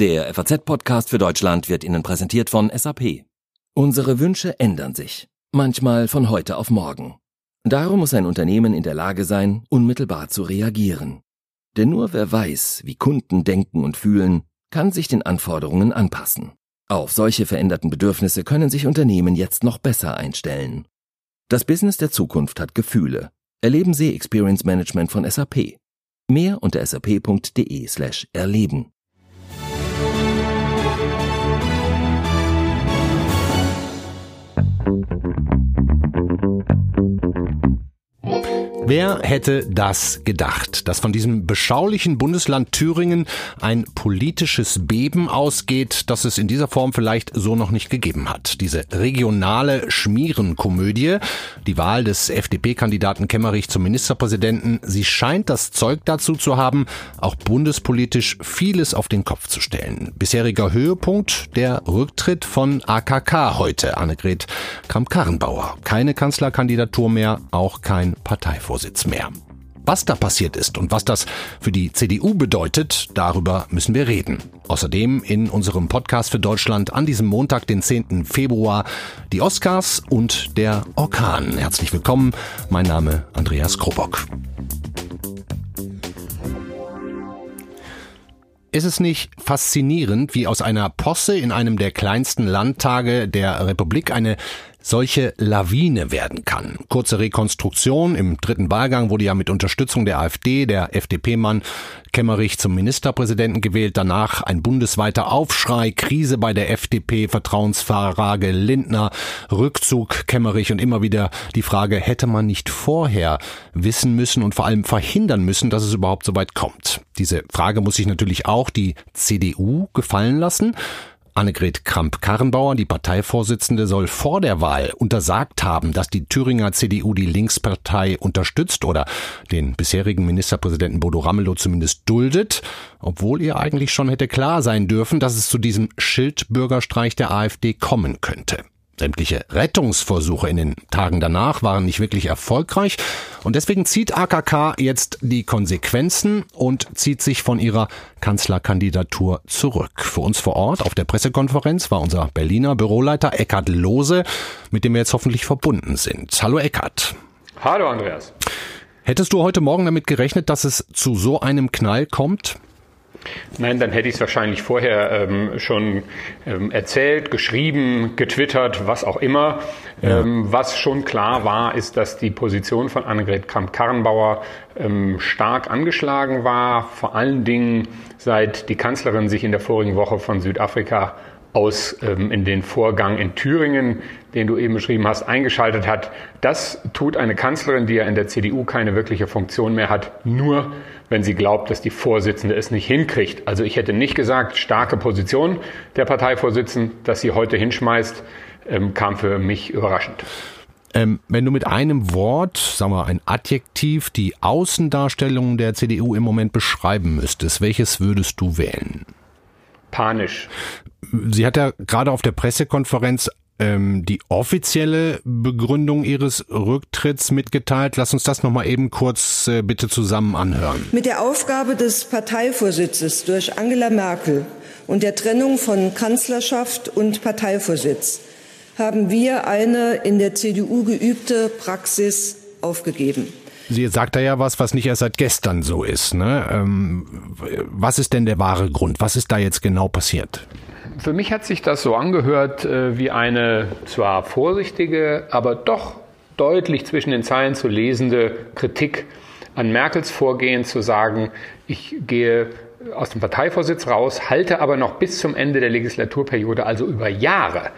Der FAZ-Podcast für Deutschland wird Ihnen präsentiert von SAP. Unsere Wünsche ändern sich, manchmal von heute auf morgen. Darum muss ein Unternehmen in der Lage sein, unmittelbar zu reagieren. Denn nur wer weiß, wie Kunden denken und fühlen, kann sich den Anforderungen anpassen. Auf solche veränderten Bedürfnisse können sich Unternehmen jetzt noch besser einstellen. Das Business der Zukunft hat Gefühle. Erleben Sie Experience Management von SAP. Mehr unter sap.de slash erleben. Wer hätte das gedacht, dass von diesem beschaulichen Bundesland Thüringen ein politisches Beben ausgeht, das es in dieser Form vielleicht so noch nicht gegeben hat? Diese regionale Schmierenkomödie, die Wahl des FDP-Kandidaten Kemmerich zum Ministerpräsidenten, sie scheint das Zeug dazu zu haben, auch bundespolitisch vieles auf den Kopf zu stellen. Bisheriger Höhepunkt der Rücktritt von AKK heute, Annegret Kramp-Karrenbauer. Keine Kanzlerkandidatur mehr, auch kein Parteivorsitz. Parteivorsitz mehr. Was da passiert ist und was das für die CDU bedeutet, darüber müssen wir reden. Außerdem in unserem Podcast für Deutschland an diesem Montag, den 10. Februar, die Oscars und der Orkan. Herzlich willkommen, mein Name Andreas Krobock. Ist es nicht faszinierend, wie aus einer Posse in einem der kleinsten Landtage der Republik eine solche Lawine werden kann. Kurze Rekonstruktion. Im dritten Wahlgang wurde ja mit Unterstützung der AfD der FDP-Mann Kemmerich zum Ministerpräsidenten gewählt. Danach ein bundesweiter Aufschrei, Krise bei der FDP, Vertrauensfrage Lindner, Rückzug Kemmerich und immer wieder die Frage, hätte man nicht vorher wissen müssen und vor allem verhindern müssen, dass es überhaupt so weit kommt? Diese Frage muss sich natürlich auch die CDU gefallen lassen. Annegret Kramp-Karrenbauer, die Parteivorsitzende, soll vor der Wahl untersagt haben, dass die Thüringer CDU die Linkspartei unterstützt oder den bisherigen Ministerpräsidenten Bodo Ramelow zumindest duldet, obwohl ihr eigentlich schon hätte klar sein dürfen, dass es zu diesem Schildbürgerstreich der AfD kommen könnte. Sämtliche Rettungsversuche in den Tagen danach waren nicht wirklich erfolgreich und deswegen zieht AKK jetzt die Konsequenzen und zieht sich von ihrer Kanzlerkandidatur zurück. Für uns vor Ort auf der Pressekonferenz war unser Berliner Büroleiter Eckhard Lose, mit dem wir jetzt hoffentlich verbunden sind. Hallo Eckhard. Hallo Andreas. Hättest du heute Morgen damit gerechnet, dass es zu so einem Knall kommt? Nein, dann hätte ich es wahrscheinlich vorher ähm, schon ähm, erzählt, geschrieben, getwittert, was auch immer. Ja. Ähm, was schon klar war, ist, dass die Position von Annegret Kramp-Karrenbauer ähm, stark angeschlagen war, vor allen Dingen seit die Kanzlerin sich in der vorigen Woche von Südafrika aus ähm, in den Vorgang in Thüringen, den du eben beschrieben hast, eingeschaltet hat. Das tut eine Kanzlerin, die ja in der CDU keine wirkliche Funktion mehr hat, nur wenn sie glaubt, dass die Vorsitzende es nicht hinkriegt. Also ich hätte nicht gesagt, starke Position der Parteivorsitzenden, dass sie heute hinschmeißt, ähm, kam für mich überraschend. Ähm, wenn du mit einem Wort, sagen wir ein Adjektiv, die Außendarstellung der CDU im Moment beschreiben müsstest, welches würdest du wählen? Panisch. Sie hat ja gerade auf der Pressekonferenz ähm, die offizielle Begründung Ihres Rücktritts mitgeteilt. Lass uns das nochmal eben kurz äh, bitte zusammen anhören. Mit der Aufgabe des Parteivorsitzes durch Angela Merkel und der Trennung von Kanzlerschaft und Parteivorsitz haben wir eine in der CDU geübte Praxis aufgegeben. Sie sagt da ja was, was nicht erst seit gestern so ist. Ne? Ähm, was ist denn der wahre Grund? Was ist da jetzt genau passiert? Für mich hat sich das so angehört äh, wie eine zwar vorsichtige, aber doch deutlich zwischen den Zeilen zu lesende Kritik an Merkels Vorgehen zu sagen, ich gehe aus dem Parteivorsitz raus, halte aber noch bis zum Ende der Legislaturperiode, also über Jahre,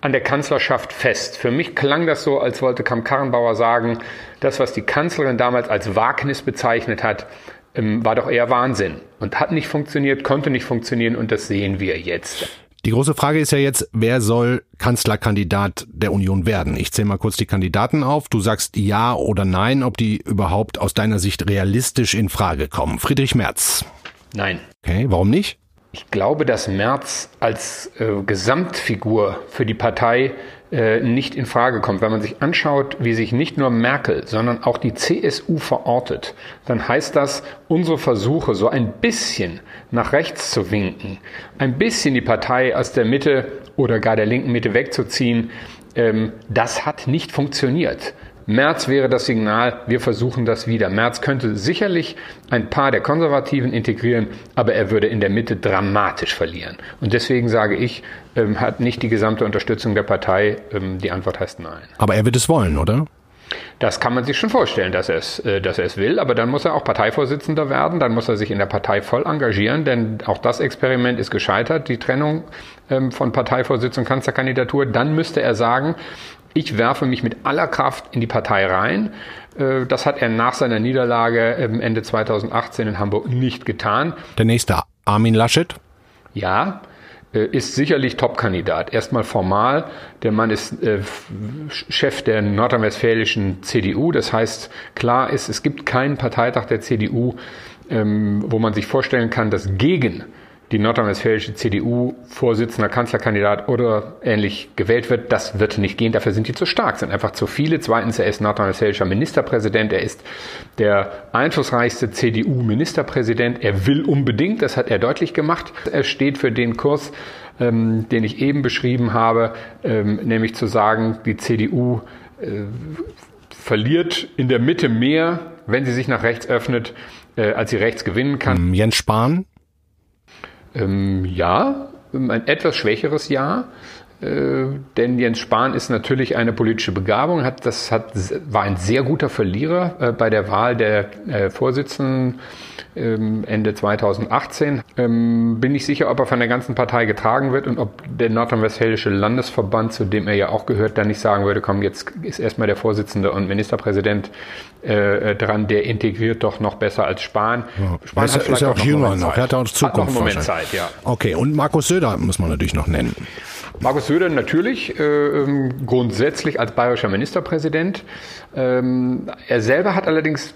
an der Kanzlerschaft fest. Für mich klang das so, als wollte Kamm-Karrenbauer sagen, das, was die Kanzlerin damals als Wagnis bezeichnet hat, ähm, war doch eher Wahnsinn und hat nicht funktioniert, konnte nicht funktionieren und das sehen wir jetzt. Die große Frage ist ja jetzt, wer soll Kanzlerkandidat der Union werden? Ich zähle mal kurz die Kandidaten auf. Du sagst ja oder nein, ob die überhaupt aus deiner Sicht realistisch in Frage kommen. Friedrich Merz. Nein. Okay, warum nicht? Ich glaube, dass Merz als äh, Gesamtfigur für die Partei äh, nicht in Frage kommt. Wenn man sich anschaut, wie sich nicht nur Merkel, sondern auch die CSU verortet, dann heißt das, unsere Versuche, so ein bisschen nach rechts zu winken, ein bisschen die Partei aus der Mitte oder gar der linken Mitte wegzuziehen, ähm, das hat nicht funktioniert. März wäre das Signal, wir versuchen das wieder. März könnte sicherlich ein paar der Konservativen integrieren, aber er würde in der Mitte dramatisch verlieren. Und deswegen sage ich, ähm, hat nicht die gesamte Unterstützung der Partei. Ähm, die Antwort heißt nein. Aber er wird es wollen, oder? Das kann man sich schon vorstellen, dass er es, äh, dass er es will, aber dann muss er auch Parteivorsitzender werden, dann muss er sich in der Partei voll engagieren, denn auch das Experiment ist gescheitert, die Trennung ähm, von Parteivorsitz und Kanzlerkandidatur. Dann müsste er sagen, ich werfe mich mit aller Kraft in die Partei rein. Äh, das hat er nach seiner Niederlage Ende 2018 in Hamburg nicht getan. Der nächste Armin Laschet? Ja, ist sicherlich Top-Kandidat. Erstmal formal. Der Mann ist äh, Chef der nordrhein-westfälischen CDU. Das heißt, klar ist, es gibt keinen Parteitag der CDU, ähm, wo man sich vorstellen kann, dass gegen die nordrhein-westfälische CDU Vorsitzender, Kanzlerkandidat oder ähnlich gewählt wird, das wird nicht gehen. Dafür sind die zu stark, sind einfach zu viele. Zweitens, er ist nordrhein-westfälischer Ministerpräsident. Er ist der einflussreichste CDU-Ministerpräsident. Er will unbedingt, das hat er deutlich gemacht. Er steht für den Kurs, ähm, den ich eben beschrieben habe, ähm, nämlich zu sagen, die CDU äh, verliert in der Mitte mehr, wenn sie sich nach rechts öffnet, äh, als sie rechts gewinnen kann. Jens Spahn ähm, ja, ein etwas schwächeres Jahr. Äh, denn Jens Spahn ist natürlich eine politische Begabung, hat, das hat, war ein sehr guter Verlierer äh, bei der Wahl der äh, Vorsitzenden ähm, Ende 2018. Ähm, bin nicht sicher, ob er von der ganzen Partei getragen wird und ob der nordrhein-westfälische Landesverband, zu dem er ja auch gehört, dann nicht sagen würde, komm, jetzt ist erstmal der Vorsitzende und Ministerpräsident äh, dran, der integriert doch noch besser als Spahn. Ja. Spahn ist, hat ist ja auch jünger noch, er hat auch Zukunft. Hat noch einen Moment Zeit, ja. Okay, und Markus Söder muss man natürlich noch nennen. Markus Söder natürlich äh, ähm, grundsätzlich als bayerischer Ministerpräsident. Ähm, er selber hat allerdings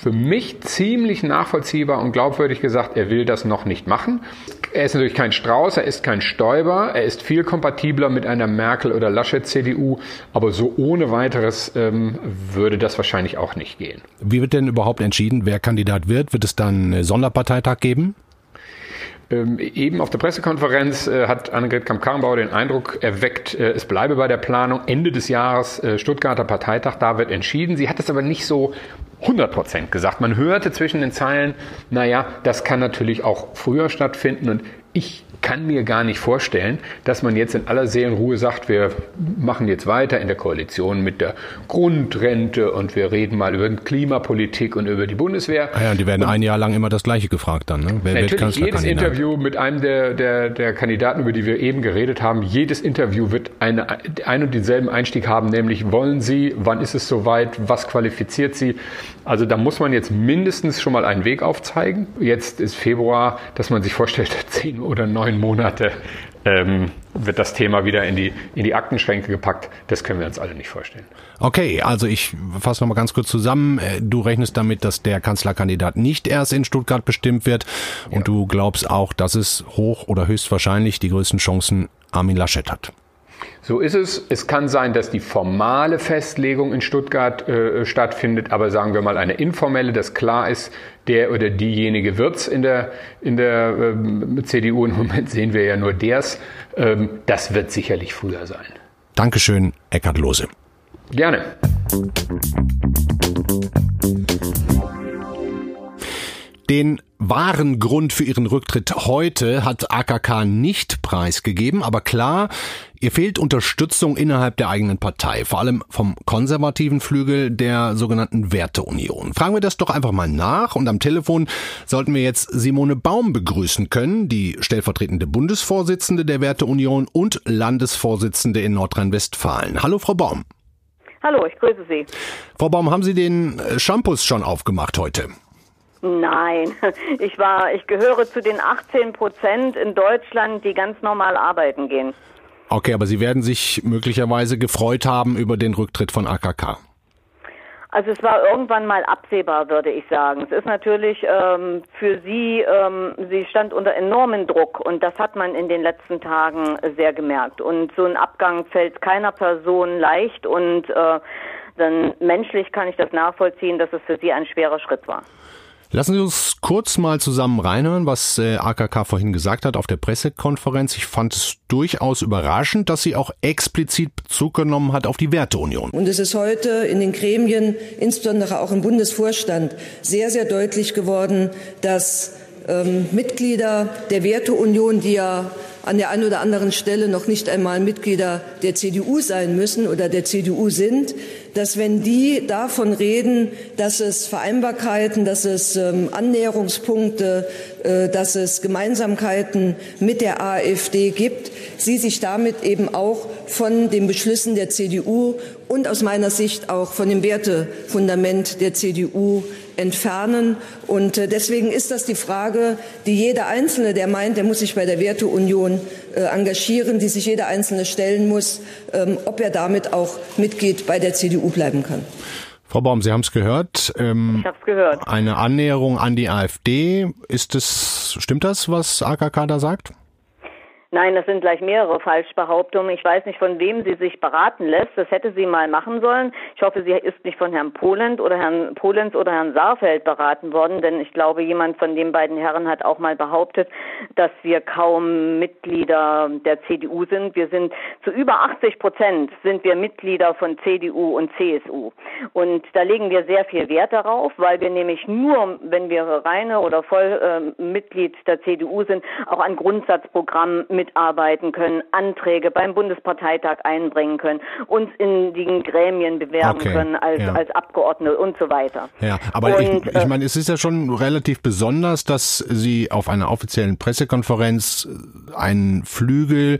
für mich ziemlich nachvollziehbar und glaubwürdig gesagt, er will das noch nicht machen. Er ist natürlich kein Strauß, er ist kein Stoiber, er ist viel kompatibler mit einer Merkel- oder Laschet-CDU, aber so ohne weiteres ähm, würde das wahrscheinlich auch nicht gehen. Wie wird denn überhaupt entschieden, wer Kandidat wird? Wird es dann einen Sonderparteitag geben? Ähm, eben auf der Pressekonferenz äh, hat Annegret Kamp-Karrenbauer den Eindruck erweckt, äh, es bleibe bei der Planung Ende des Jahres äh, Stuttgarter Parteitag, da wird entschieden. Sie hat es aber nicht so 100 Prozent gesagt. Man hörte zwischen den Zeilen, naja, das kann natürlich auch früher stattfinden und ich kann mir gar nicht vorstellen, dass man jetzt in aller Seelenruhe sagt, wir machen jetzt weiter in der Koalition mit der Grundrente und wir reden mal über Klimapolitik und über die Bundeswehr. Ah ja, die werden und ein Jahr lang immer das Gleiche gefragt dann. Ne? Wer natürlich jedes Interview mit einem der, der, der Kandidaten, über die wir eben geredet haben, jedes Interview wird eine, ein und denselben Einstieg haben, nämlich wollen Sie, wann ist es soweit, was qualifiziert Sie? Also da muss man jetzt mindestens schon mal einen Weg aufzeigen. Jetzt ist Februar, dass man sich vorstellt, zehn oder neun Monate ähm, wird das Thema wieder in die, in die Aktenschränke gepackt. Das können wir uns alle nicht vorstellen. Okay, also ich fasse nochmal ganz kurz zusammen. Äh, du rechnest damit, dass der Kanzlerkandidat nicht erst in Stuttgart bestimmt wird und ja. du glaubst auch, dass es hoch oder höchstwahrscheinlich die größten Chancen Armin Laschet hat. So ist es. Es kann sein, dass die formale Festlegung in Stuttgart äh, stattfindet, aber sagen wir mal eine informelle, dass klar ist, der oder diejenige wird's in der, in der ähm, CDU. Im Moment sehen wir ja nur ders. Ähm, das wird sicherlich früher sein. Dankeschön, Eckhard Lose. Gerne. Den wahren Grund für ihren Rücktritt heute hat AKK nicht preisgegeben, aber klar, ihr fehlt Unterstützung innerhalb der eigenen Partei, vor allem vom konservativen Flügel der sogenannten Werteunion. Fragen wir das doch einfach mal nach und am Telefon sollten wir jetzt Simone Baum begrüßen können, die stellvertretende Bundesvorsitzende der Werteunion und Landesvorsitzende in Nordrhein-Westfalen. Hallo Frau Baum. Hallo, ich grüße Sie. Frau Baum, haben Sie den Shampoos schon aufgemacht heute? Nein, ich war, ich gehöre zu den 18 Prozent in Deutschland, die ganz normal arbeiten gehen. Okay, aber Sie werden sich möglicherweise gefreut haben über den Rücktritt von AKK. Also es war irgendwann mal absehbar, würde ich sagen. Es ist natürlich ähm, für sie, ähm, sie stand unter enormen Druck und das hat man in den letzten Tagen sehr gemerkt. Und so ein Abgang fällt keiner Person leicht und äh, dann menschlich kann ich das nachvollziehen, dass es für sie ein schwerer Schritt war. Lassen Sie uns kurz mal zusammen reinhören, was äh, AKK vorhin gesagt hat auf der Pressekonferenz. Ich fand es durchaus überraschend, dass sie auch explizit Bezug genommen hat auf die Werteunion. Und es ist heute in den Gremien, insbesondere auch im Bundesvorstand, sehr, sehr deutlich geworden, dass ähm, Mitglieder der Werteunion, die ja an der einen oder anderen Stelle noch nicht einmal Mitglieder der CDU sein müssen oder der CDU sind, dass wenn die davon reden, dass es Vereinbarkeiten, dass es ähm, Annäherungspunkte, äh, dass es Gemeinsamkeiten mit der AfD gibt, sie sich damit eben auch von den Beschlüssen der CDU und aus meiner Sicht auch von dem Wertefundament der CDU entfernen. Und äh, deswegen ist das die Frage, die jeder Einzelne, der meint, der muss sich bei der Werteunion äh, engagieren, die sich jeder Einzelne stellen muss, ähm, ob er damit auch Mitglied bei der CDU bleiben kann. Frau Baum, Sie haben es gehört. Ähm, ich habe es gehört. Eine Annäherung an die AfD. Ist es, stimmt das, was AKK da sagt? Nein, das sind gleich mehrere Falschbehauptungen. Ich weiß nicht, von wem sie sich beraten lässt. Das hätte sie mal machen sollen. Ich hoffe, sie ist nicht von Herrn Polenz oder Herrn Polenz oder Herrn Saarfeld beraten worden, denn ich glaube, jemand von den beiden Herren hat auch mal behauptet, dass wir kaum Mitglieder der CDU sind. Wir sind zu über 80 Prozent sind wir Mitglieder von CDU und CSU. Und da legen wir sehr viel Wert darauf, weil wir nämlich nur, wenn wir reine oder voll äh, Mitglied der CDU sind, auch ein Grundsatzprogramm mit mitarbeiten können, Anträge beim Bundesparteitag einbringen können, uns in den Gremien bewerben okay, können als, ja. als Abgeordnete und so weiter. Ja, aber und, ich, ich äh, meine, es ist ja schon relativ besonders, dass Sie auf einer offiziellen Pressekonferenz einen Flügel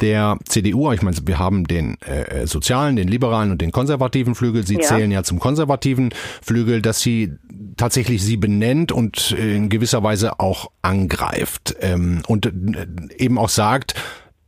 der CDU, ich meine, wir haben den äh, sozialen, den liberalen und den konservativen Flügel. Sie ja. zählen ja zum konservativen Flügel, dass sie tatsächlich sie benennt und in gewisser Weise auch angreift ähm, und äh, eben auch sagt,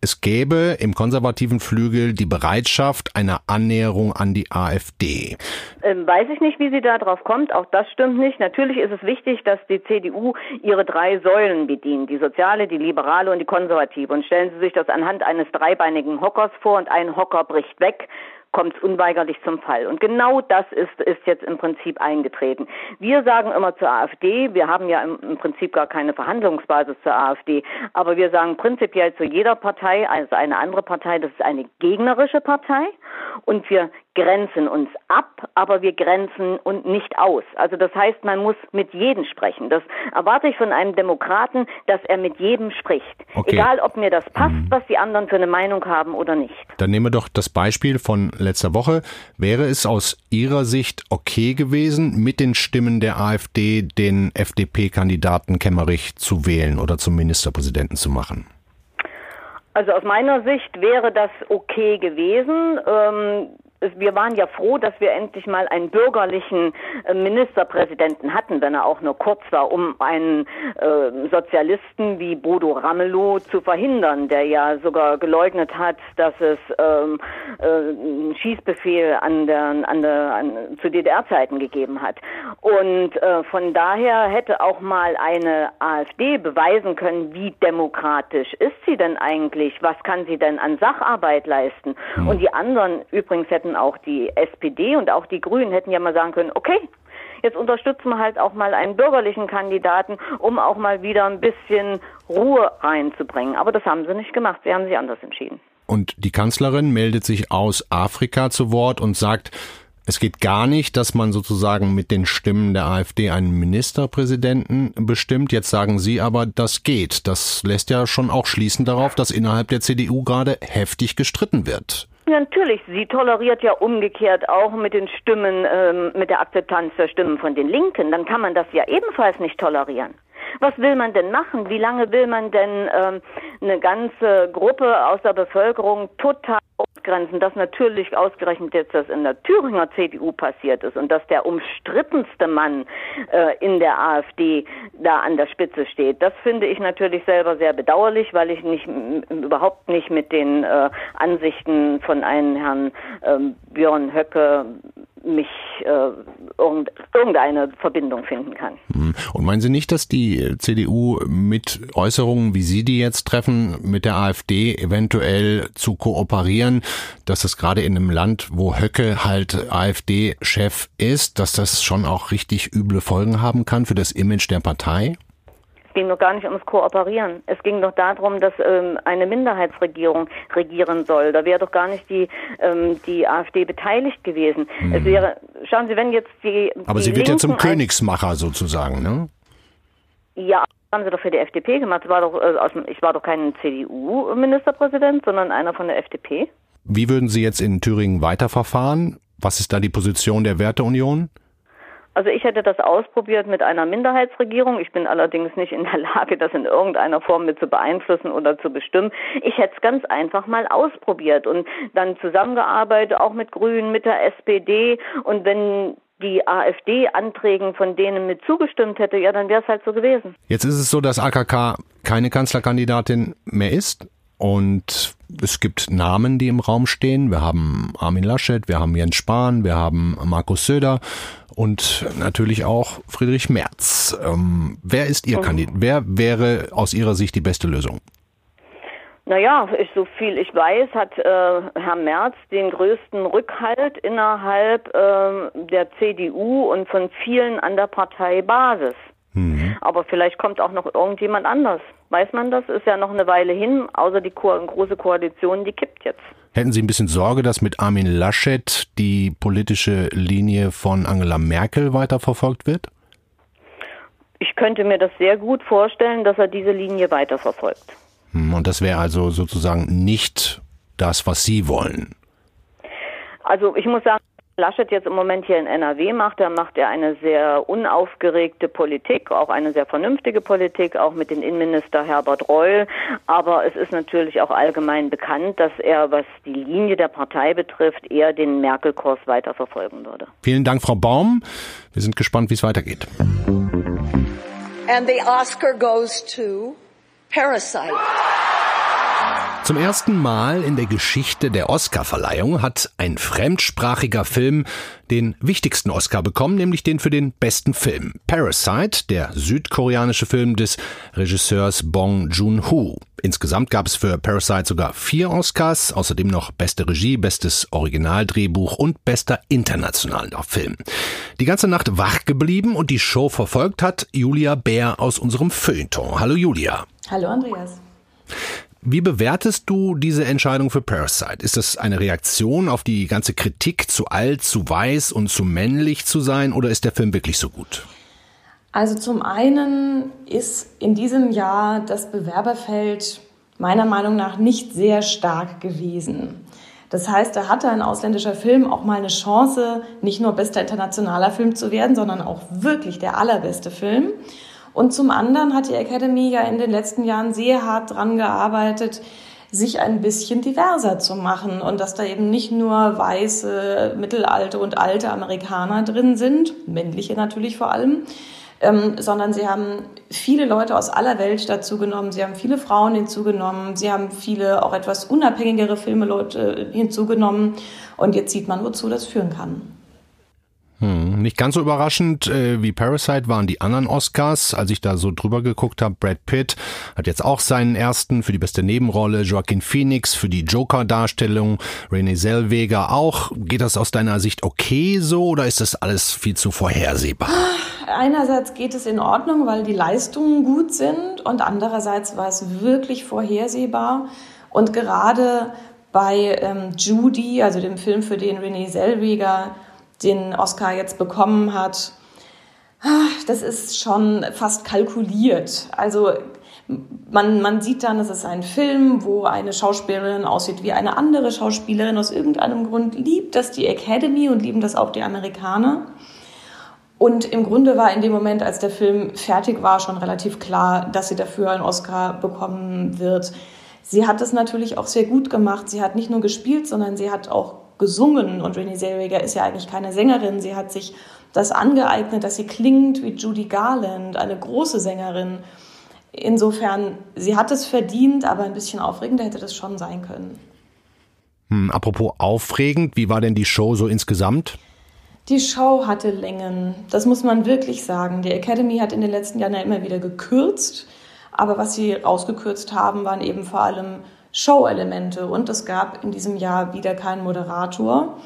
es gäbe im konservativen Flügel die Bereitschaft einer Annäherung an die AfD. Ähm, weiß ich nicht, wie sie da drauf kommt. Auch das stimmt nicht. Natürlich ist es wichtig, dass die CDU ihre drei Säulen bedient. Die soziale, die liberale und die konservative. Und stellen Sie sich das anhand eines dreibeinigen Hockers vor und ein Hocker bricht weg kommt es unweigerlich zum Fall. Und genau das ist, ist jetzt im Prinzip eingetreten. Wir sagen immer zur AfD, wir haben ja im, im Prinzip gar keine Verhandlungsbasis zur AfD, aber wir sagen prinzipiell zu jeder Partei, also eine andere Partei, das ist eine gegnerische Partei und wir grenzen uns ab, aber wir grenzen und nicht aus. Also das heißt, man muss mit jedem sprechen. Das erwarte ich von einem Demokraten, dass er mit jedem spricht. Okay. Egal, ob mir das passt, mhm. was die anderen für eine Meinung haben oder nicht. Dann nehmen wir doch das Beispiel von letzter Woche. Wäre es aus Ihrer Sicht okay gewesen, mit den Stimmen der AfD den FDP-Kandidaten Kemmerich zu wählen oder zum Ministerpräsidenten zu machen? Also aus meiner Sicht wäre das okay gewesen. Ähm, wir waren ja froh, dass wir endlich mal einen bürgerlichen äh, Ministerpräsidenten hatten, wenn er auch nur kurz war, um einen äh, Sozialisten wie Bodo Ramelow zu verhindern, der ja sogar geleugnet hat, dass es ähm, äh, einen Schießbefehl an der, an der, an, zu DDR-Zeiten gegeben hat. Und äh, von daher hätte auch mal eine AfD beweisen können, wie demokratisch ist sie denn eigentlich? Was kann sie denn an Sacharbeit leisten? Hm. Und die anderen übrigens hätten auch die SPD und auch die Grünen hätten ja mal sagen können, okay, jetzt unterstützen wir halt auch mal einen bürgerlichen Kandidaten, um auch mal wieder ein bisschen Ruhe reinzubringen. Aber das haben sie nicht gemacht. Sie haben sich anders entschieden. Und die Kanzlerin meldet sich aus Afrika zu Wort und sagt, es geht gar nicht, dass man sozusagen mit den Stimmen der AfD einen Ministerpräsidenten bestimmt. Jetzt sagen Sie aber, das geht. Das lässt ja schon auch schließen darauf, dass innerhalb der CDU gerade heftig gestritten wird. Ja, natürlich. Sie toleriert ja umgekehrt auch mit den Stimmen, ähm, mit der Akzeptanz der Stimmen von den Linken. Dann kann man das ja ebenfalls nicht tolerieren. Was will man denn machen? Wie lange will man denn ähm, eine ganze Gruppe aus der Bevölkerung total ausgrenzen, dass natürlich ausgerechnet jetzt das in der Thüringer CDU passiert ist und dass der umstrittenste Mann äh, in der AfD da an der Spitze steht. Das finde ich natürlich selber sehr bedauerlich, weil ich nicht überhaupt nicht mit den äh, Ansichten von einem Herrn ähm, Björn Höcke mich äh, irgendeine Verbindung finden kann. Hm. Und meinen Sie nicht, dass die CDU mit Äußerungen, wie Sie die jetzt treffen, mit der AfD eventuell zu kooperieren, dass es gerade in einem Land, wo Höcke halt AfD-Chef ist, dass das schon auch richtig üble Folgen haben kann für das Image der Partei? Ging doch gar nicht ums Kooperieren. Es ging doch darum, dass ähm, eine Minderheitsregierung regieren soll. Da wäre doch gar nicht die, ähm, die AfD beteiligt gewesen. Hm. Es wäre, schauen Sie, wenn jetzt die. Aber die sie wird ja zum Königsmacher sozusagen, ne? Ja, haben sie doch für die FDP gemacht. Ich war doch, äh, ich war doch kein CDU-Ministerpräsident, sondern einer von der FDP. Wie würden Sie jetzt in Thüringen weiterverfahren? Was ist da die Position der Werteunion? Also ich hätte das ausprobiert mit einer Minderheitsregierung. Ich bin allerdings nicht in der Lage, das in irgendeiner Form mit zu beeinflussen oder zu bestimmen. Ich hätte es ganz einfach mal ausprobiert und dann zusammengearbeitet, auch mit Grünen, mit der SPD. Und wenn die AfD Anträgen von denen mit zugestimmt hätte, ja, dann wäre es halt so gewesen. Jetzt ist es so, dass AKK keine Kanzlerkandidatin mehr ist. Und es gibt Namen, die im Raum stehen. Wir haben Armin Laschet, wir haben Jens Spahn, wir haben Markus Söder und natürlich auch Friedrich Merz. Ähm, wer ist Ihr mhm. Kandidat? Wer wäre aus Ihrer Sicht die beste Lösung? Naja, ich, so viel ich weiß, hat äh, Herr Merz den größten Rückhalt innerhalb äh, der CDU und von vielen an der Parteibasis. Mhm. Aber vielleicht kommt auch noch irgendjemand anders. Weiß man das? Ist ja noch eine Weile hin, außer die Ko große Koalition, die kippt jetzt. Hätten Sie ein bisschen Sorge, dass mit Armin Laschet die politische Linie von Angela Merkel weiterverfolgt wird? Ich könnte mir das sehr gut vorstellen, dass er diese Linie weiterverfolgt. Hm, und das wäre also sozusagen nicht das, was Sie wollen. Also ich muss sagen, Laschet jetzt im Moment hier in NRW macht, da macht er eine sehr unaufgeregte Politik, auch eine sehr vernünftige Politik, auch mit dem Innenminister Herbert Reul. Aber es ist natürlich auch allgemein bekannt, dass er, was die Linie der Partei betrifft, eher den Merkel-Kurs weiterverfolgen würde. Vielen Dank, Frau Baum. Wir sind gespannt, wie es weitergeht. And the Oscar goes to Parasite. Zum ersten Mal in der Geschichte der Oscarverleihung hat ein fremdsprachiger Film den wichtigsten Oscar bekommen, nämlich den für den besten Film. Parasite, der südkoreanische Film des Regisseurs Bong Joon-ho. Insgesamt gab es für Parasite sogar vier Oscars, außerdem noch beste Regie, bestes Originaldrehbuch und bester internationaler Film. Die ganze Nacht wach geblieben und die Show verfolgt hat Julia Bär aus unserem Feuilleton. Hallo Julia. Hallo Andreas. Wie bewertest du diese Entscheidung für Parasite? Ist das eine Reaktion auf die ganze Kritik, zu alt, zu weiß und zu männlich zu sein, oder ist der Film wirklich so gut? Also zum einen ist in diesem Jahr das Bewerberfeld meiner Meinung nach nicht sehr stark gewesen. Das heißt, da hatte ein ausländischer Film auch mal eine Chance, nicht nur bester internationaler Film zu werden, sondern auch wirklich der allerbeste Film. Und zum anderen hat die Academy ja in den letzten Jahren sehr hart dran gearbeitet, sich ein bisschen diverser zu machen und dass da eben nicht nur weiße, mittelalte und alte Amerikaner drin sind, männliche natürlich vor allem, ähm, sondern sie haben viele Leute aus aller Welt dazu genommen, sie haben viele Frauen hinzugenommen, sie haben viele auch etwas unabhängigere Filmeleute hinzugenommen und jetzt sieht man, wozu das führen kann. Hm, nicht ganz so überraschend äh, wie Parasite waren die anderen Oscars. Als ich da so drüber geguckt habe, Brad Pitt hat jetzt auch seinen ersten für die beste Nebenrolle, Joaquin Phoenix für die Joker-Darstellung, Renee Zellweger auch. Geht das aus deiner Sicht okay so oder ist das alles viel zu vorhersehbar? Einerseits geht es in Ordnung, weil die Leistungen gut sind und andererseits war es wirklich vorhersehbar und gerade bei ähm, Judy, also dem Film, für den Renee Zellweger den Oscar jetzt bekommen hat, ah, das ist schon fast kalkuliert. Also man, man sieht dann, es ist ein Film, wo eine Schauspielerin aussieht wie eine andere Schauspielerin. Aus irgendeinem Grund liebt das die Academy und lieben das auch die Amerikaner. Und im Grunde war in dem Moment, als der Film fertig war, schon relativ klar, dass sie dafür einen Oscar bekommen wird. Sie hat es natürlich auch sehr gut gemacht. Sie hat nicht nur gespielt, sondern sie hat auch gesungen und Renée Zellweger ist ja eigentlich keine Sängerin. Sie hat sich das angeeignet, dass sie klingt wie Judy Garland, eine große Sängerin. Insofern, sie hat es verdient, aber ein bisschen aufregender hätte das schon sein können. Hm, apropos aufregend, wie war denn die Show so insgesamt? Die Show hatte Längen, das muss man wirklich sagen. Die Academy hat in den letzten Jahren ja immer wieder gekürzt, aber was sie rausgekürzt haben, waren eben vor allem Show-Elemente und es gab in diesem Jahr wieder keinen Moderator.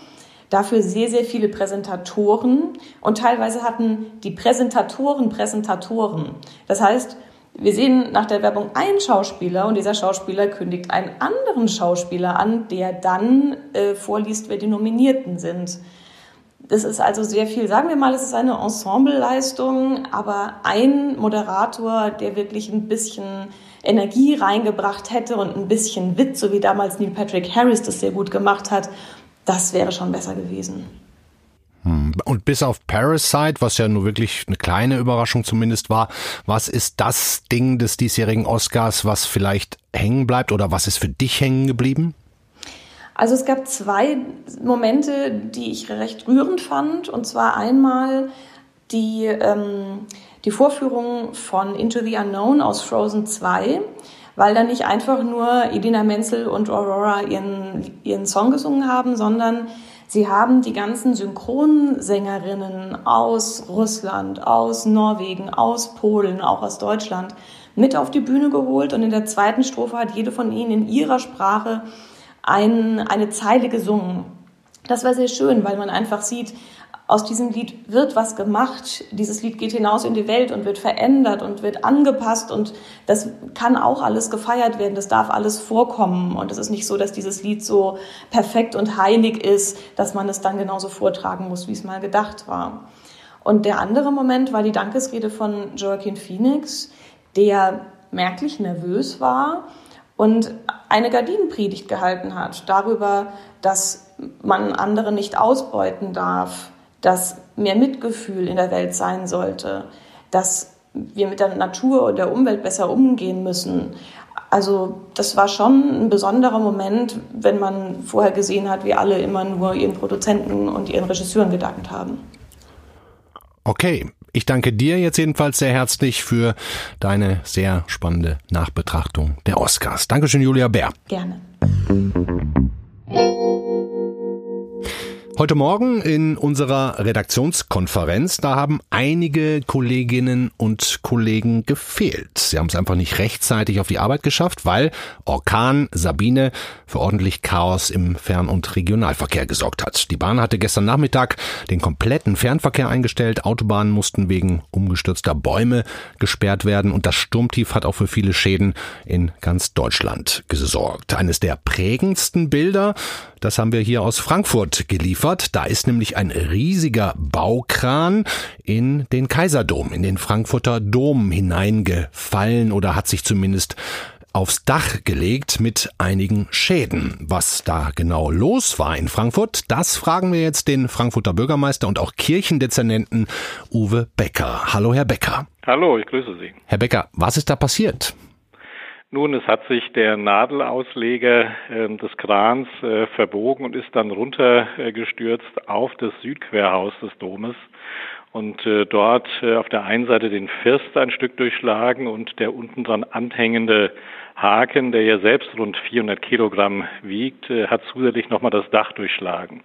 Dafür sehr, sehr viele Präsentatoren und teilweise hatten die Präsentatoren Präsentatoren. Das heißt, wir sehen nach der Werbung einen Schauspieler und dieser Schauspieler kündigt einen anderen Schauspieler an, der dann äh, vorliest, wer die Nominierten sind. Das ist also sehr viel, sagen wir mal, es ist eine Ensembleleistung, aber ein Moderator, der wirklich ein bisschen Energie reingebracht hätte und ein bisschen Witz, so wie damals Neil Patrick Harris das sehr gut gemacht hat, das wäre schon besser gewesen. Hm. Und bis auf Parasite, was ja nur wirklich eine kleine Überraschung zumindest war, was ist das Ding des diesjährigen Oscars, was vielleicht hängen bleibt oder was ist für dich hängen geblieben? Also es gab zwei Momente, die ich recht rührend fand. Und zwar einmal die, ähm, die Vorführung von Into the Unknown aus Frozen 2, weil da nicht einfach nur Edina Menzel und Aurora ihren, ihren Song gesungen haben, sondern sie haben die ganzen Synchronsängerinnen aus Russland, aus Norwegen, aus Polen, auch aus Deutschland mit auf die Bühne geholt. Und in der zweiten Strophe hat jede von ihnen in ihrer Sprache ein, eine Zeile gesungen. Das war sehr schön, weil man einfach sieht, aus diesem Lied wird was gemacht. Dieses Lied geht hinaus in die Welt und wird verändert und wird angepasst und das kann auch alles gefeiert werden. Das darf alles vorkommen und es ist nicht so, dass dieses Lied so perfekt und heilig ist, dass man es dann genauso vortragen muss, wie es mal gedacht war. Und der andere Moment war die Dankesrede von Joaquin Phoenix, der merklich nervös war und eine Gardinenpredigt gehalten hat darüber, dass man andere nicht ausbeuten darf, dass mehr Mitgefühl in der Welt sein sollte, dass wir mit der Natur und der Umwelt besser umgehen müssen. Also das war schon ein besonderer Moment, wenn man vorher gesehen hat, wie alle immer nur ihren Produzenten und ihren Regisseuren gedankt haben. Okay, ich danke dir jetzt jedenfalls sehr herzlich für deine sehr spannende Nachbetrachtung der Oscars. Dankeschön, Julia Bär. Gerne. Heute Morgen in unserer Redaktionskonferenz, da haben einige Kolleginnen und Kollegen gefehlt. Sie haben es einfach nicht rechtzeitig auf die Arbeit geschafft, weil Orkan Sabine für ordentlich Chaos im Fern- und Regionalverkehr gesorgt hat. Die Bahn hatte gestern Nachmittag den kompletten Fernverkehr eingestellt. Autobahnen mussten wegen umgestürzter Bäume gesperrt werden und das Sturmtief hat auch für viele Schäden in ganz Deutschland gesorgt. Eines der prägendsten Bilder das haben wir hier aus Frankfurt geliefert. Da ist nämlich ein riesiger Baukran in den Kaiserdom, in den Frankfurter Dom hineingefallen oder hat sich zumindest aufs Dach gelegt mit einigen Schäden. Was da genau los war in Frankfurt, das fragen wir jetzt den Frankfurter Bürgermeister und auch Kirchendezernenten Uwe Becker. Hallo, Herr Becker. Hallo, ich grüße Sie. Herr Becker, was ist da passiert? Nun, es hat sich der Nadelausleger äh, des Krans äh, verbogen und ist dann runtergestürzt auf das Südquerhaus des Domes und äh, dort äh, auf der einen Seite den First ein Stück durchschlagen und der unten dran anhängende Haken, der ja selbst rund 400 Kilogramm wiegt, äh, hat zusätzlich nochmal das Dach durchschlagen,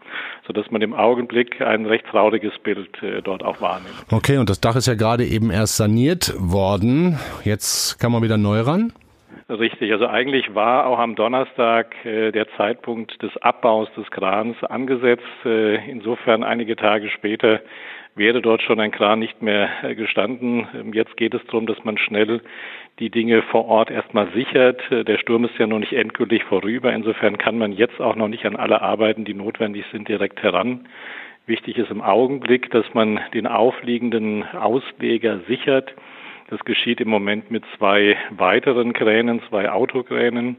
sodass man im Augenblick ein recht trauriges Bild äh, dort auch wahrnimmt. Okay, und das Dach ist ja gerade eben erst saniert worden. Jetzt kann man wieder neu ran? Richtig, also eigentlich war auch am Donnerstag äh, der Zeitpunkt des Abbaus des Krans angesetzt. Äh, insofern einige Tage später wäre dort schon ein Kran nicht mehr äh, gestanden. Ähm, jetzt geht es darum, dass man schnell die Dinge vor Ort erstmal sichert. Äh, der Sturm ist ja noch nicht endgültig vorüber. Insofern kann man jetzt auch noch nicht an alle Arbeiten, die notwendig sind, direkt heran. Wichtig ist im Augenblick, dass man den aufliegenden Ausleger sichert. Das geschieht im Moment mit zwei weiteren Kränen, zwei Autokränen,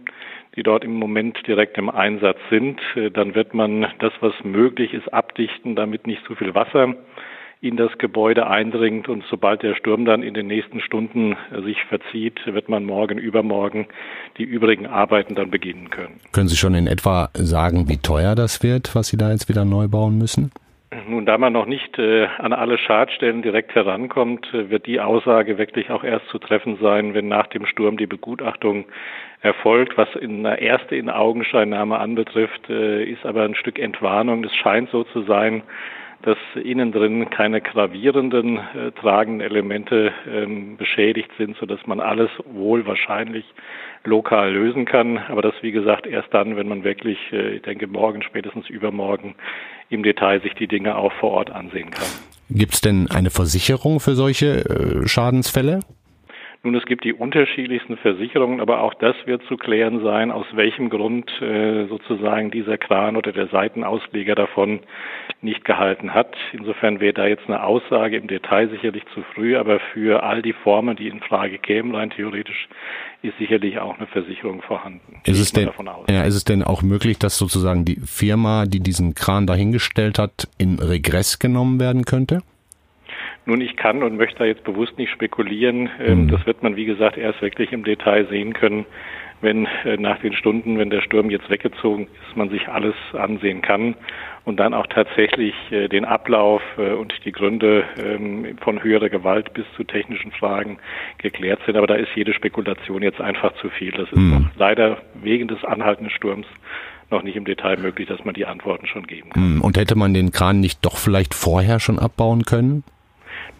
die dort im Moment direkt im Einsatz sind. Dann wird man das, was möglich ist, abdichten, damit nicht zu viel Wasser in das Gebäude eindringt. Und sobald der Sturm dann in den nächsten Stunden sich verzieht, wird man morgen, übermorgen die übrigen Arbeiten dann beginnen können. Können Sie schon in etwa sagen, wie teuer das wird, was Sie da jetzt wieder neu bauen müssen? Nun, da man noch nicht äh, an alle Schadstellen direkt herankommt, äh, wird die Aussage wirklich auch erst zu treffen sein, wenn nach dem Sturm die Begutachtung erfolgt. Was in einer erste in Augenscheinnahme anbetrifft, äh, ist aber ein Stück Entwarnung. Es scheint so zu sein, dass innen drin keine gravierenden äh, tragenden Elemente ähm, beschädigt sind, sodass man alles wohl wahrscheinlich lokal lösen kann. Aber das, wie gesagt, erst dann, wenn man wirklich, äh, ich denke, morgen, spätestens übermorgen im Detail sich die Dinge auch vor Ort ansehen kann. Gibt es denn eine Versicherung für solche äh, Schadensfälle? Nun, es gibt die unterschiedlichsten Versicherungen, aber auch das wird zu klären sein, aus welchem Grund äh, sozusagen dieser Kran oder der Seitenausleger davon nicht gehalten hat. Insofern wäre da jetzt eine Aussage im Detail sicherlich zu früh, aber für all die Formen, die in Frage kämen, rein theoretisch, ist sicherlich auch eine Versicherung vorhanden. Ist es, denn, ja, ist es denn auch möglich, dass sozusagen die Firma, die diesen Kran dahingestellt hat, in Regress genommen werden könnte? Nun, ich kann und möchte da jetzt bewusst nicht spekulieren. Ähm, mhm. Das wird man, wie gesagt, erst wirklich im Detail sehen können, wenn äh, nach den Stunden, wenn der Sturm jetzt weggezogen ist, man sich alles ansehen kann und dann auch tatsächlich äh, den Ablauf äh, und die Gründe ähm, von höherer Gewalt bis zu technischen Fragen geklärt sind. Aber da ist jede Spekulation jetzt einfach zu viel. Das ist mhm. leider wegen des anhaltenden Sturms noch nicht im Detail möglich, dass man die Antworten schon geben kann. Mhm. Und hätte man den Kran nicht doch vielleicht vorher schon abbauen können?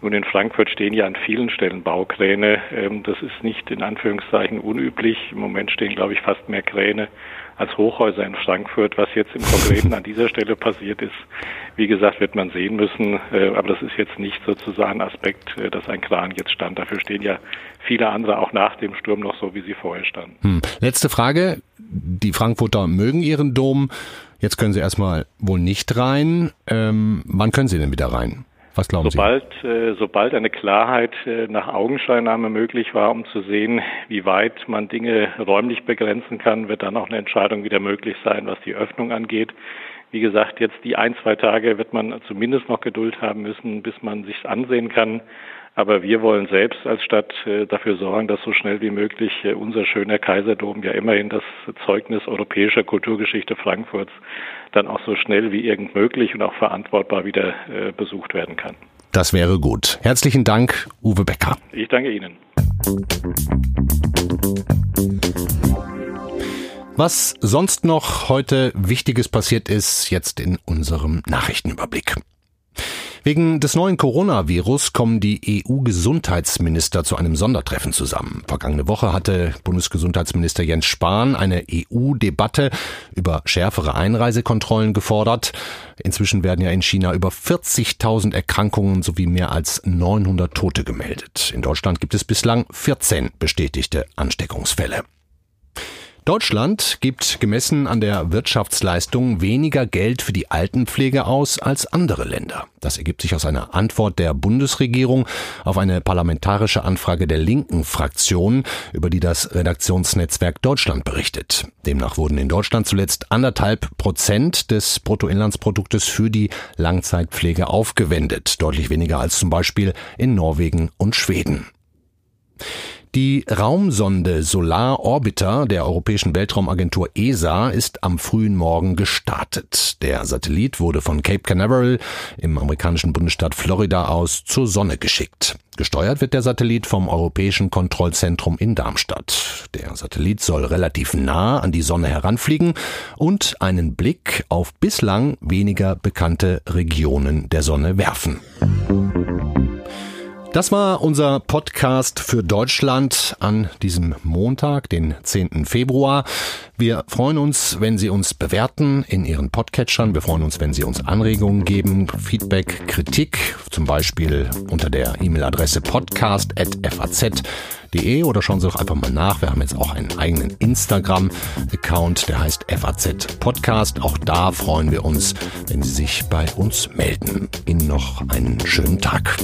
Nun, in Frankfurt stehen ja an vielen Stellen Baukräne. Ähm, das ist nicht in Anführungszeichen unüblich. Im Moment stehen, glaube ich, fast mehr Kräne als Hochhäuser in Frankfurt. Was jetzt im Konkreten an dieser Stelle passiert ist, wie gesagt, wird man sehen müssen. Äh, aber das ist jetzt nicht sozusagen Aspekt, äh, dass ein Kran jetzt stand. Dafür stehen ja viele andere auch nach dem Sturm noch so, wie sie vorher standen. Hm. Letzte Frage. Die Frankfurter mögen ihren Dom. Jetzt können sie erstmal wohl nicht rein. Ähm, wann können sie denn wieder rein? Was glauben sobald, Sie? Äh, sobald eine Klarheit äh, nach Augenscheinnahme möglich war, um zu sehen, wie weit man Dinge räumlich begrenzen kann, wird dann auch eine Entscheidung wieder möglich sein, was die Öffnung angeht. Wie gesagt, jetzt die ein, zwei Tage wird man zumindest noch Geduld haben müssen, bis man sich ansehen kann. Aber wir wollen selbst als Stadt äh, dafür sorgen, dass so schnell wie möglich äh, unser schöner Kaiserdom, ja immerhin das Zeugnis europäischer Kulturgeschichte Frankfurts, dann auch so schnell wie irgend möglich und auch verantwortbar wieder äh, besucht werden kann. Das wäre gut. Herzlichen Dank, Uwe Becker. Ich danke Ihnen. Was sonst noch heute Wichtiges passiert ist, jetzt in unserem Nachrichtenüberblick. Wegen des neuen Coronavirus kommen die EU-Gesundheitsminister zu einem Sondertreffen zusammen. Vergangene Woche hatte Bundesgesundheitsminister Jens Spahn eine EU-Debatte über schärfere Einreisekontrollen gefordert. Inzwischen werden ja in China über 40.000 Erkrankungen sowie mehr als 900 Tote gemeldet. In Deutschland gibt es bislang 14 bestätigte Ansteckungsfälle. Deutschland gibt gemessen an der Wirtschaftsleistung weniger Geld für die Altenpflege aus als andere Länder. Das ergibt sich aus einer Antwort der Bundesregierung auf eine parlamentarische Anfrage der linken Fraktion, über die das Redaktionsnetzwerk Deutschland berichtet. Demnach wurden in Deutschland zuletzt anderthalb Prozent des Bruttoinlandsproduktes für die Langzeitpflege aufgewendet, deutlich weniger als zum Beispiel in Norwegen und Schweden. Die Raumsonde Solar Orbiter der Europäischen Weltraumagentur ESA ist am frühen Morgen gestartet. Der Satellit wurde von Cape Canaveral im amerikanischen Bundesstaat Florida aus zur Sonne geschickt. Gesteuert wird der Satellit vom Europäischen Kontrollzentrum in Darmstadt. Der Satellit soll relativ nah an die Sonne heranfliegen und einen Blick auf bislang weniger bekannte Regionen der Sonne werfen. Das war unser Podcast für Deutschland an diesem Montag, den 10. Februar. Wir freuen uns, wenn Sie uns bewerten in Ihren Podcatchern. Wir freuen uns, wenn Sie uns Anregungen geben, Feedback, Kritik, zum Beispiel unter der E-Mail-Adresse podcast.faz.de oder schauen Sie doch einfach mal nach. Wir haben jetzt auch einen eigenen Instagram-Account, der heißt FAZ Podcast. Auch da freuen wir uns, wenn Sie sich bei uns melden. Ihnen noch einen schönen Tag.